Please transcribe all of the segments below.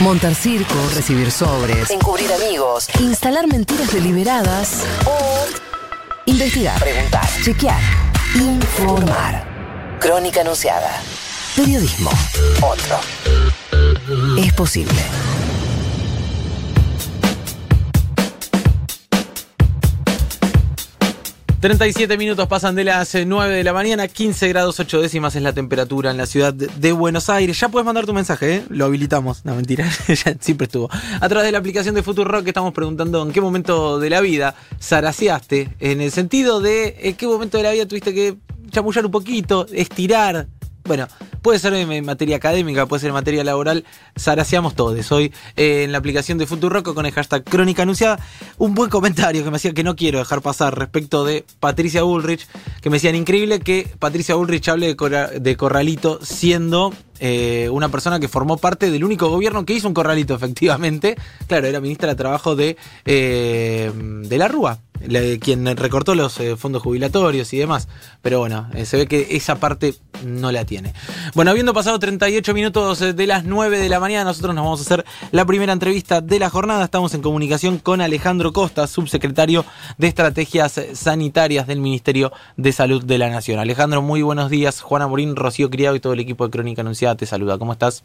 Montar circo, recibir sobres, encubrir amigos, instalar mentiras deliberadas o investigar, preguntar, chequear, informar. Crónica anunciada. Periodismo. Otro. Es posible. 37 minutos pasan de las 9 eh, de la mañana, 15 grados 8 décimas es la temperatura en la ciudad de Buenos Aires. Ya puedes mandar tu mensaje, ¿eh? lo habilitamos. No, mentira, ya siempre estuvo. A través de la aplicación de Rock estamos preguntando en qué momento de la vida zaraseaste, en el sentido de en qué momento de la vida tuviste que chamullar un poquito, estirar, bueno, puede ser en materia académica, puede ser en materia laboral, zaraseamos todos. Hoy eh, en la aplicación de Futuroco con el hashtag Crónica Anunciada, un buen comentario que me hacía que no quiero dejar pasar respecto de Patricia Bullrich, que me decían increíble que Patricia Bullrich hable de, Corralito siendo eh, una persona que formó parte del único gobierno que hizo un corralito, efectivamente. Claro, era ministra de Trabajo de, eh, de la Rúa quien recortó los fondos jubilatorios y demás. Pero bueno, se ve que esa parte no la tiene. Bueno, habiendo pasado 38 minutos eh, de las 9 de la mañana, nosotros nos vamos a hacer la primera entrevista de la jornada. Estamos en comunicación con Alejandro Costa, subsecretario de Estrategias Sanitarias del Ministerio de Salud de la Nación. Alejandro, muy buenos días. Juana Morín, Rocío Criado y todo el equipo de Crónica Anunciada te saluda. ¿Cómo estás?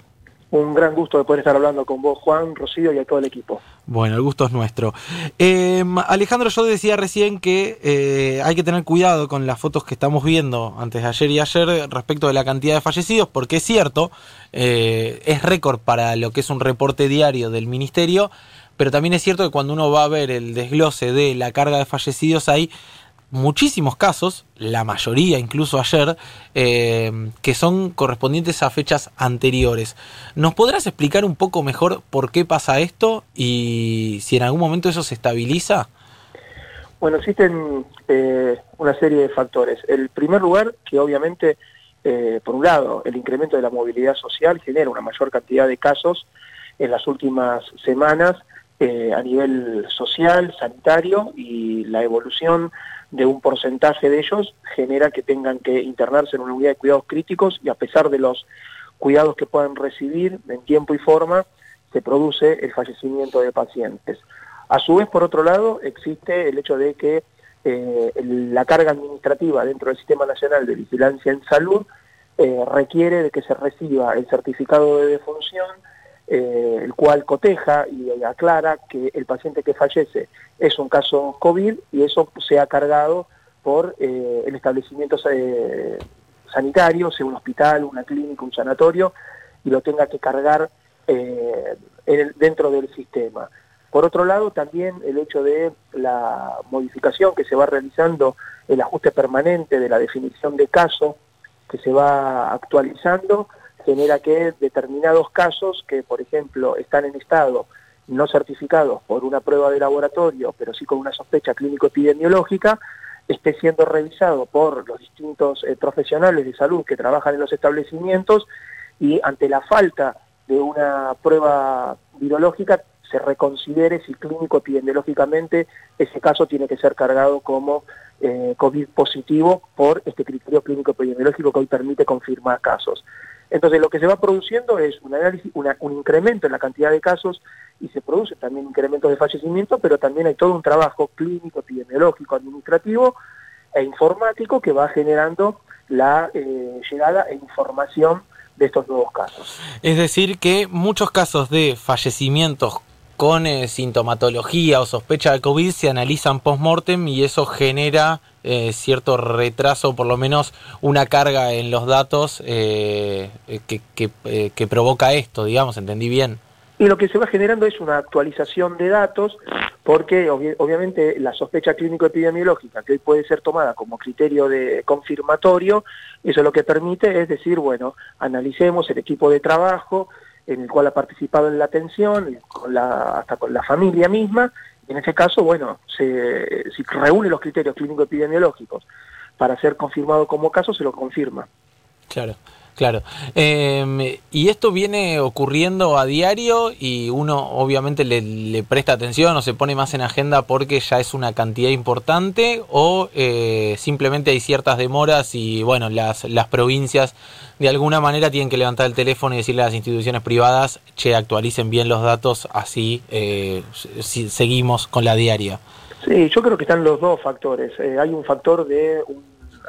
Un gran gusto de poder estar hablando con vos, Juan, Rocío y a todo el equipo. Bueno, el gusto es nuestro. Em, Alejandro, yo decía recién que eh, hay que tener cuidado con las fotos que estamos viendo antes de ayer y ayer respecto de la cantidad de fallecidos, porque es cierto, eh, es récord para lo que es un reporte diario del ministerio, pero también es cierto que cuando uno va a ver el desglose de la carga de fallecidos hay muchísimos casos, la mayoría incluso ayer, eh, que son correspondientes a fechas anteriores. ¿Nos podrás explicar un poco mejor por qué pasa esto y si en algún momento eso se estabiliza? Bueno, existen eh, una serie de factores. El primer lugar, que obviamente, eh, por un lado, el incremento de la movilidad social genera una mayor cantidad de casos en las últimas semanas a nivel social, sanitario y la evolución de un porcentaje de ellos genera que tengan que internarse en una unidad de cuidados críticos y a pesar de los cuidados que puedan recibir en tiempo y forma, se produce el fallecimiento de pacientes. A su vez, por otro lado, existe el hecho de que eh, la carga administrativa dentro del Sistema Nacional de Vigilancia en Salud eh, requiere de que se reciba el certificado de defunción, eh, el cual coteja y aclara que el paciente que fallece es un caso COVID y eso se ha cargado por eh, el establecimiento eh, sanitario, sea un hospital, una clínica, un sanatorio, y lo tenga que cargar dentro del sistema. Por otro lado, también el hecho de la modificación que se va realizando, el ajuste permanente de la definición de caso, que se va actualizando, genera que determinados casos que, por ejemplo, están en estado no certificados por una prueba de laboratorio, pero sí con una sospecha clínico-epidemiológica, esté siendo revisado por los distintos eh, profesionales de salud que trabajan en los establecimientos y ante la falta de una prueba virológica se reconsidere si clínico-epidemiológicamente ese caso tiene que ser cargado como eh, COVID positivo por este criterio clínico-epidemiológico que hoy permite confirmar casos. Entonces lo que se va produciendo es un análisis, un incremento en la cantidad de casos y se produce también incrementos de fallecimiento, pero también hay todo un trabajo clínico, epidemiológico, administrativo e informático que va generando la eh, llegada e información de estos nuevos casos. Es decir, que muchos casos de fallecimientos con eh, sintomatología o sospecha de COVID se analizan post-mortem y eso genera eh, cierto retraso, por lo menos una carga en los datos eh, que, que, provoca esto, digamos, ¿entendí bien? Y lo que se va generando es una actualización de datos, porque obviamente la sospecha clínico-epidemiológica, que hoy puede ser tomada como criterio de confirmatorio, eso lo que permite es decir, bueno, analicemos el equipo de trabajo, en el cual ha participado en la atención, hasta con la familia misma, en ese caso, bueno, se, si reúne los criterios clínico-epidemiológicos para ser confirmado como caso, se lo confirma. Claro. Claro. Em, y esto viene ocurriendo a diario y uno obviamente le, presta atención o se pone más en agenda porque ya es una cantidad importante o eh, simplemente hay ciertas demoras y bueno, las, las provincias de alguna manera tienen que levantar el teléfono y decirle a las instituciones privadas, che, actualicen bien los datos, así eh, si, seguimos con la diaria. Sí, yo creo que están los dos factores. Eh, hay un factor de,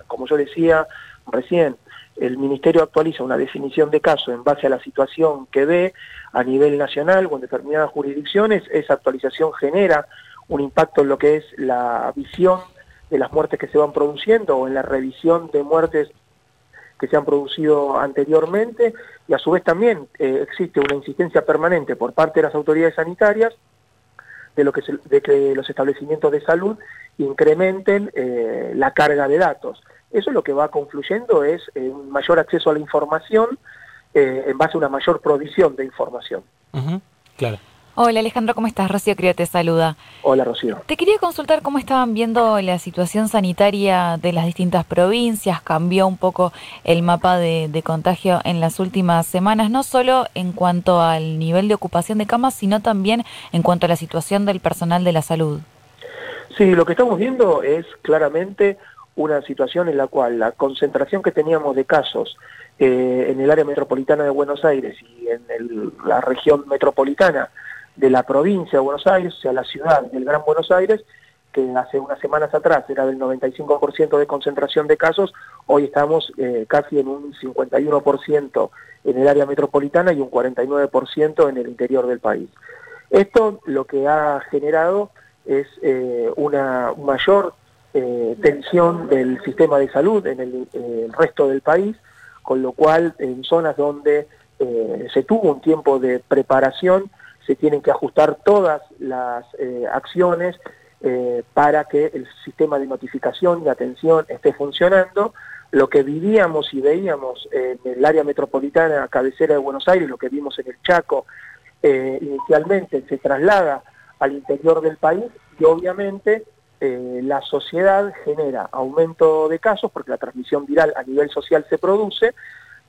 como yo decía recién, el Ministerio actualiza una definición de caso en base a la situación que ve a nivel nacional o en determinadas jurisdicciones, esa actualización genera un impacto en lo que es la visión de las muertes que se van produciendo o en la revisión de muertes que se han producido anteriormente y a su vez también eh, existe una insistencia permanente por parte de las autoridades sanitarias de, lo que, de que los establecimientos de salud incrementen eh, la carga de datos. Eso lo que va confluyendo es eh, un mayor acceso a la información eh, en base a una mayor provisión de información. Claro. Hola Alejandro, ¿cómo estás? Rocío Cría te saluda. Hola Rocío. Te quería consultar cómo estaban viendo la situación sanitaria de las distintas provincias. Cambió un poco el mapa de, de, contagio en las últimas semanas, no solo en cuanto al nivel de ocupación de camas, sino también en cuanto a la situación del personal de la salud. Sí, lo que estamos viendo es claramente una situación en la cual la concentración que teníamos de casos eh, en el área metropolitana de Buenos Aires y en la región metropolitana de la provincia de Buenos Aires, o sea, la ciudad del Gran Buenos Aires, que hace unas semanas atrás era del 95% de concentración de casos, hoy estamos eh, casi en un 51% en el área metropolitana y un 49% en el interior del país. Esto lo que ha generado es eh, una mayor eh, tensión del sistema de salud en el, resto del país, con lo cual en zonas donde eh, se tuvo un tiempo de preparación, se tienen que ajustar todas las eh, acciones para que el sistema de notificación y atención esté funcionando. Lo que vivíamos y veíamos en el área metropolitana cabecera de Buenos Aires, lo que vimos en el Chaco, inicialmente se traslada al interior del país y obviamente eh, la sociedad genera aumento de casos porque la transmisión viral a nivel social se produce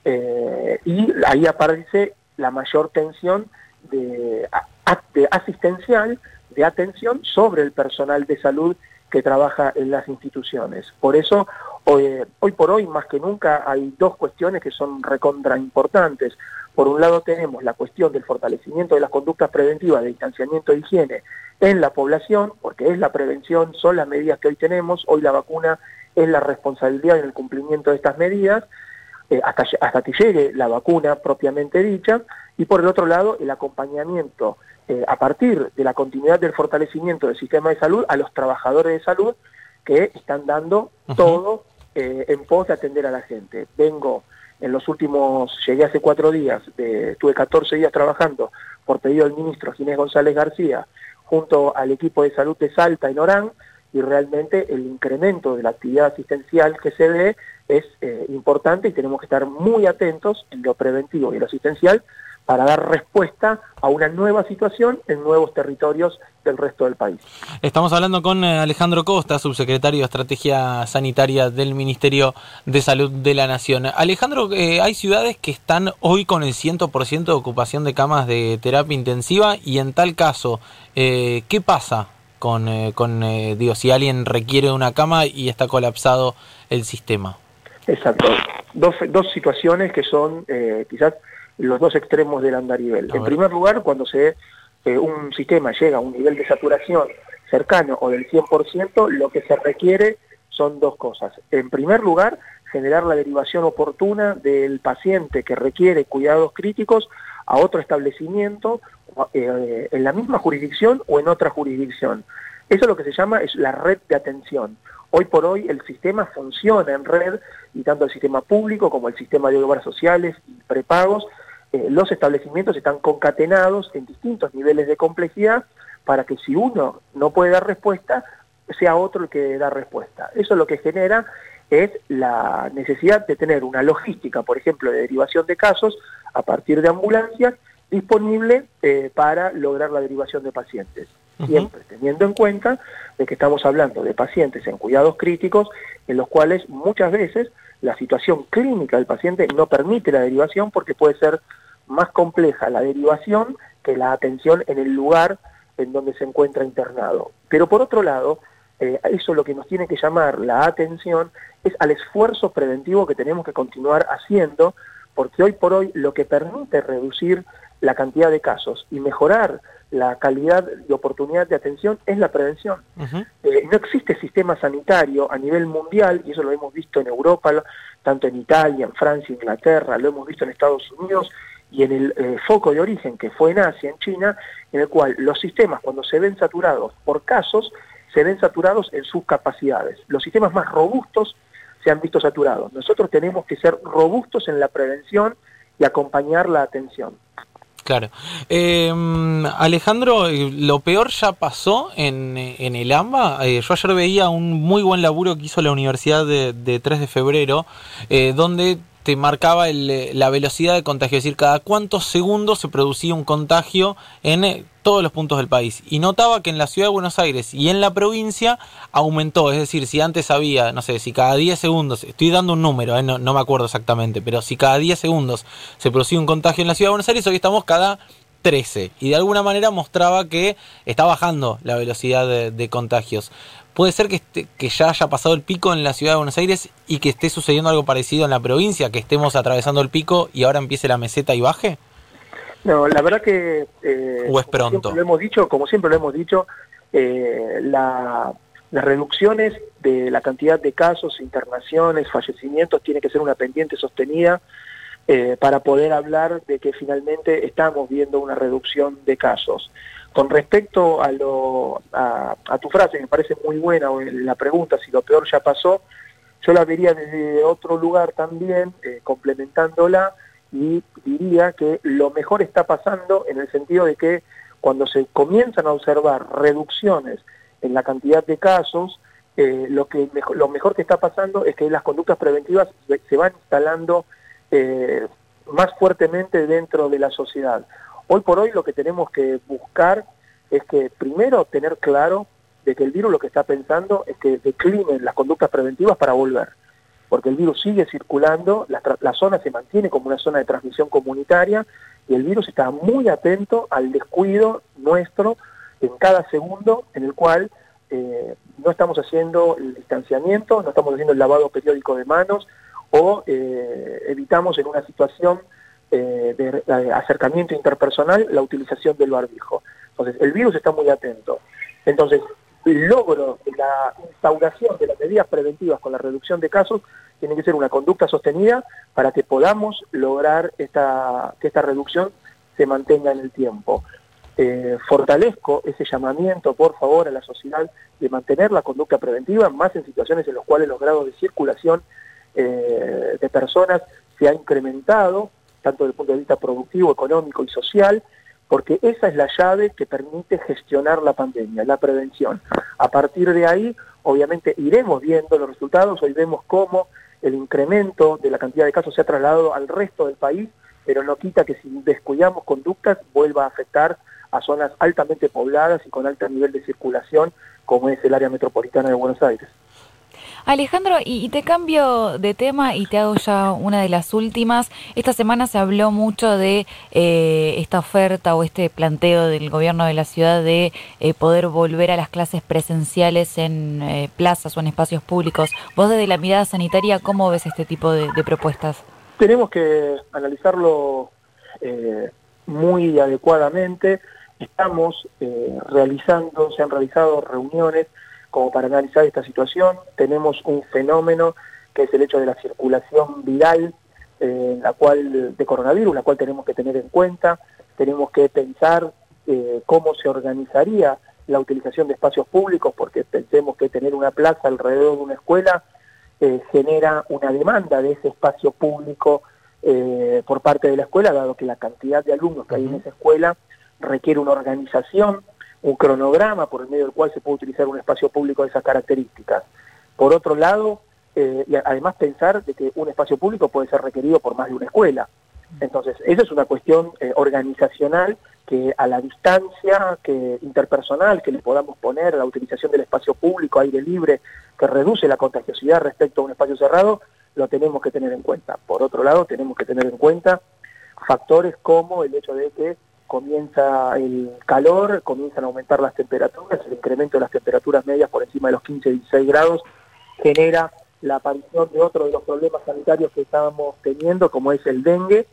eh, y ahí aparece la mayor tensión de, asistencial, de atención sobre el personal de salud que trabaja en las instituciones. Por eso, hoy, hoy, por hoy, más que nunca, hay dos cuestiones que son recontra importantes. Por un lado tenemos la cuestión del fortalecimiento de las conductas preventivas de distanciamiento e higiene en la población, porque es la prevención, son las medidas que hoy tenemos, hoy la vacuna es la responsabilidad en el cumplimiento de estas medidas, eh, hasta, hasta que llegue la vacuna propiamente dicha, y por el otro lado el acompañamiento eh, a partir de la continuidad del fortalecimiento del sistema de salud a los trabajadores de salud que están dando todo eh, en pos de atender a la gente. Vengo en los últimos, llegué hace cuatro días, de, estuve 14 días trabajando por pedido del ministro Ginés González García junto al equipo de salud de Salta en Orán y realmente el incremento de la actividad asistencial que se ve es eh, importante y tenemos que estar muy atentos en lo preventivo y lo asistencial para dar respuesta a una nueva situación en nuevos territorios del resto del país. Estamos hablando con eh, Alejandro Costa, subsecretario de Estrategia Sanitaria del Ministerio de Salud de la Nación. Alejandro, eh, hay ciudades que están hoy con el 100% de ocupación de camas de terapia intensiva y en tal caso, eh, ¿qué pasa con, con digo, si alguien requiere una cama y está colapsado el sistema? Exacto. Dos, dos situaciones que son quizás los dos extremos del andarivel. En primer lugar, cuando se eh, un sistema llega a un nivel de saturación cercano o del 100%, lo que se requiere son dos cosas. En primer lugar, generar la derivación oportuna del paciente que requiere cuidados críticos a otro establecimiento eh, en la misma jurisdicción o en otra jurisdicción. Eso es lo que se llama es la red de atención. Hoy por hoy el sistema funciona en red y tanto el sistema público como el sistema de obras sociales y prepagos eh, los establecimientos están concatenados en distintos niveles de complejidad para que si uno no puede dar respuesta, sea otro el que da respuesta. Eso lo que genera es la necesidad de tener una logística, por ejemplo, de derivación de casos a partir de ambulancias disponible eh, para lograr la derivación de pacientes. Siempre teniendo en cuenta de que estamos hablando de pacientes en cuidados críticos en los cuales muchas veces la situación clínica del paciente no permite la derivación porque puede ser más compleja la derivación que la atención en el lugar en donde se encuentra internado. Pero por otro lado, eh, eso lo que nos tiene que llamar la atención es al esfuerzo preventivo que tenemos que continuar haciendo, porque hoy por hoy lo que permite reducir la cantidad de casos y mejorar la calidad y oportunidad de atención es la prevención. Eh, no existe sistema sanitario a nivel mundial, y eso lo hemos visto en Europa, tanto en Italia, en Francia, Inglaterra, lo hemos visto en Estados Unidos y en el eh, foco de origen que fue en Asia, en China, en el cual los sistemas cuando se ven saturados por casos, se ven saturados en sus capacidades. Los sistemas más robustos se han visto saturados. Nosotros tenemos que ser robustos en la prevención y acompañar la atención. Claro. Em, Alejandro, eh, lo peor ya pasó en, el AMBA. Eh, yo ayer veía un muy buen laburo que hizo la Universidad de, de 3 de febrero, eh, donde te marcaba la velocidad de contagio, es decir, cada cuántos segundos se producía un contagio en todos los puntos del país. Y notaba que en la ciudad de Buenos Aires y en la provincia aumentó, es decir, si antes había, no sé, si cada 10 segundos, estoy dando un número, no, no, me acuerdo exactamente, pero si cada 10 segundos se producía un contagio en la ciudad de Buenos Aires, hoy estamos cada 13. Y de alguna manera mostraba que está bajando la velocidad de contagios. ¿Puede ser que, que ya haya pasado el pico en la ciudad de Buenos Aires y que esté sucediendo algo parecido en la provincia, que estemos atravesando el pico y ahora empiece la meseta y baje? No, la verdad que... Eh, ¿O es pronto? lo hemos dicho, como siempre lo hemos dicho, eh, las reducciones de la cantidad de casos, internaciones, fallecimientos, tiene que ser una pendiente sostenida eh, para poder hablar de que finalmente estamos viendo una reducción de casos. Con respecto a, lo, a, tu frase, me parece muy buena la pregunta, si lo peor ya pasó, yo la vería desde otro lugar también, eh, complementándola, y diría que lo mejor está pasando en el sentido de que cuando se comienzan a observar reducciones en la cantidad de casos, eh, lo mejor que está pasando es que las conductas preventivas se van instalando eh, más fuertemente dentro de la sociedad. Hoy por hoy lo que tenemos que buscar es que primero tener claro de que el virus lo que está pensando es que declinen las conductas preventivas para volver, porque el virus sigue circulando, la, zona se mantiene como una zona de transmisión comunitaria y el virus está muy atento al descuido nuestro en cada segundo en el cual eh, no estamos haciendo el distanciamiento, no estamos haciendo el lavado periódico de manos o eh, evitamos en una situación eh, de, acercamiento interpersonal la utilización del barbijo. Entonces, el virus está muy atento. Entonces, el logro de la instauración de las medidas preventivas con la reducción de casos tiene que ser una conducta sostenida para que podamos lograr esta, que esta reducción se mantenga en el tiempo. Eh, fortalezco ese llamamiento, por favor, a la sociedad de mantener la conducta preventiva, más en situaciones en las cuales los grados de circulación eh, de personas se ha incrementado tanto desde el punto de vista productivo, económico y social, porque esa es la llave que permite gestionar la pandemia, la prevención. A partir de ahí, obviamente, iremos viendo los resultados, hoy vemos cómo el incremento de la cantidad de casos se ha trasladado al resto del país, pero no quita que si descuidamos conductas vuelva a afectar a zonas altamente pobladas y con alto nivel de circulación, como es el área metropolitana de Buenos Aires. Alejandro, y, te cambio de tema y te hago ya una de las últimas. Esta semana se habló mucho de eh, esta oferta o este planteo del gobierno de la ciudad de eh, poder volver a las clases presenciales en eh, plazas o en espacios públicos. Vos desde la mirada sanitaria, ¿cómo ves este tipo de, de propuestas? Tenemos que analizarlo muy adecuadamente. Estamos realizando, se han realizado reuniones como para analizar esta situación. Tenemos un fenómeno que es el hecho de la circulación viral eh, la cual, de coronavirus, la cual tenemos que tener en cuenta. Tenemos que pensar eh, cómo se organizaría la utilización de espacios públicos, porque pensemos que tener una plaza alrededor de una escuela eh, genera una demanda de ese espacio público por parte de la escuela, dado que la cantidad de alumnos que hay en esa escuela requiere una organización un cronograma por el medio del cual se puede utilizar un espacio público de esas características. Por otro lado, eh, y además pensar de que un espacio público puede ser requerido por más de una escuela. Entonces, esa es una cuestión eh, organizacional que a la distancia que interpersonal que le podamos poner a la utilización del espacio público, aire libre, que reduce la contagiosidad respecto a un espacio cerrado, lo tenemos que tener en cuenta. Por otro lado, tenemos que tener en cuenta factores como el hecho de que comienza el calor, comienzan a aumentar las temperaturas, el incremento de las temperaturas medias por encima de los 15-16 grados genera la aparición de otro de los problemas sanitarios que estábamos teniendo, como es el dengue,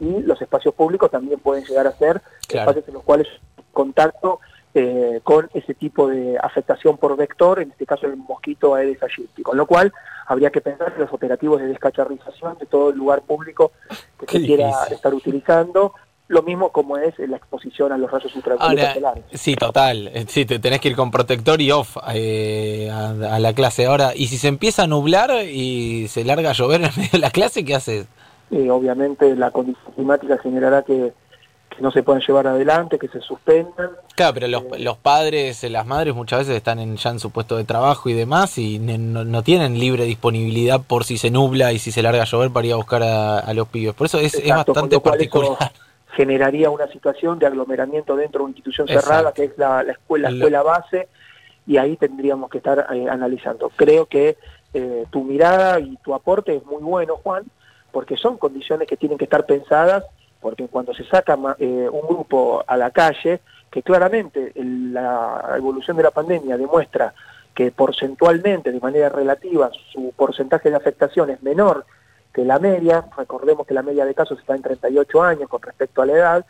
y los espacios públicos también pueden llegar a ser espacios en los cuales contacto eh, con ese tipo de afectación por vector, en este caso el mosquito Aedes aegypti, con lo cual habría que pensar en los operativos de descacharrización de todo el lugar público que se quiera estar utilizando, lo mismo como es la exposición a los rayos ultravioletas solares. Sí, total. Eh, sí, te tenés que ir con protector y off eh, a, la clase. Ahora, ¿y si se empieza a nublar y se larga a llover en medio de la clase, qué haces? obviamente la condición climática generará que no se puedan llevar adelante, que se suspendan. Claro, pero los, eh, los padres, las madres muchas veces están en, ya en su puesto de trabajo y demás y no, tienen libre disponibilidad por si se nubla y si se larga a llover para ir a buscar a, los pibes. Por eso es, bastante particular. Generaría una situación de aglomeramiento dentro de una institución cerrada que es la, escuela, la escuela base y ahí tendríamos que estar eh, analizando. Creo que eh, tu mirada y tu aporte es muy bueno, Juan, porque son condiciones que tienen que estar pensadas porque cuando se saca eh, un grupo a la calle, que claramente la evolución de la pandemia demuestra que porcentualmente, de manera relativa, su porcentaje de afectación es menor que la media, recordemos que la media de casos está en 38 años con respecto a la edad,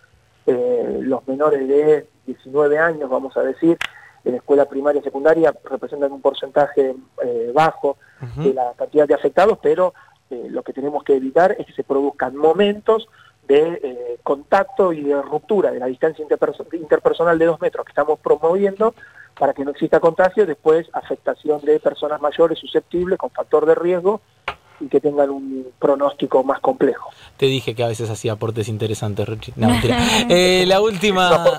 eh, los menores de 19 años, vamos a decir, en escuela primaria y secundaria representan un porcentaje eh, bajo de la cantidad de afectados, pero lo que tenemos que evitar es que se produzcan momentos de eh, contacto y de ruptura de la distancia interpersonal de dos metros que estamos promoviendo para que no exista contagio, después afectación de personas mayores susceptibles con factor de riesgo y que tengan un pronóstico más complejo. Te dije que a veces hacía aportes interesantes, Richie. No, eh, la última.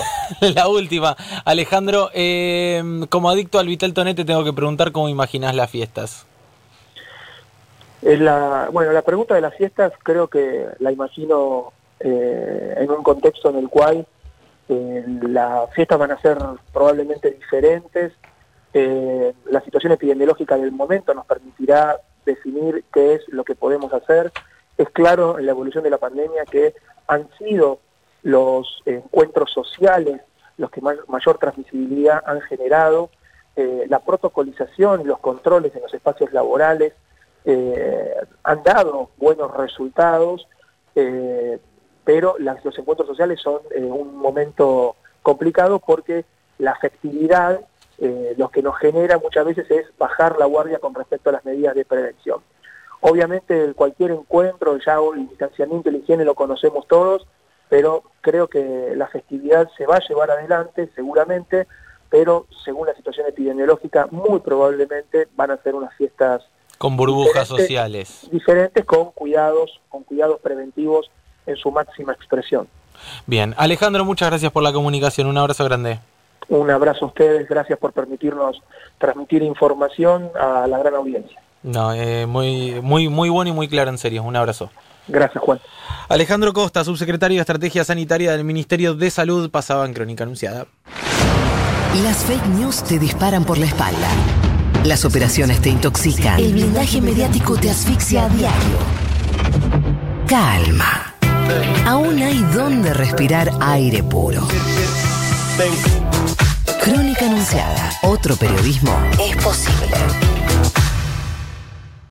la última. Alejandro, eh, como adicto al Vital Tonete, tengo que preguntar cómo imaginas las fiestas. La, bueno, la pregunta de las fiestas creo que la imagino eh, en un contexto en el cual eh, las fiestas van a ser probablemente diferentes. Eh, la situación epidemiológica del momento nos permitirá definir qué es lo que podemos hacer. Es claro en la evolución de la pandemia que han sido los encuentros sociales los que mayor transmisibilidad han generado, la protocolización y los controles en los espacios laborales, eh, han dado buenos resultados, eh, pero los encuentros sociales son eh, un momento complicado porque la afectividad lo que nos genera muchas veces es bajar la guardia con respecto a las medidas de prevención. Obviamente cualquier encuentro, ya el distanciamiento y la higiene lo conocemos todos, pero creo que la festividad se va a llevar adelante seguramente, pero según la situación epidemiológica muy probablemente van a ser unas fiestas con burbujas sociales. Diferentes con cuidados, con cuidados preventivos en su máxima expresión. Bien, Alejandro, muchas gracias por la comunicación. Un abrazo grande. Un abrazo a ustedes, gracias por permitirnos transmitir información a la gran audiencia. No, eh, muy, muy, muy bueno y muy claro, en serio. Un abrazo. Gracias, Juan. Alejandro Costa, subsecretario de Estrategia Sanitaria del Ministerio de Salud, pasaba en Crónica Anunciada. Las fake news te disparan por la espalda. Las operaciones te intoxican. El blindaje mediático te asfixia a diario. Calma. Aún hay donde respirar aire puro. Crónica Anunciada. Otro periodismo es posible.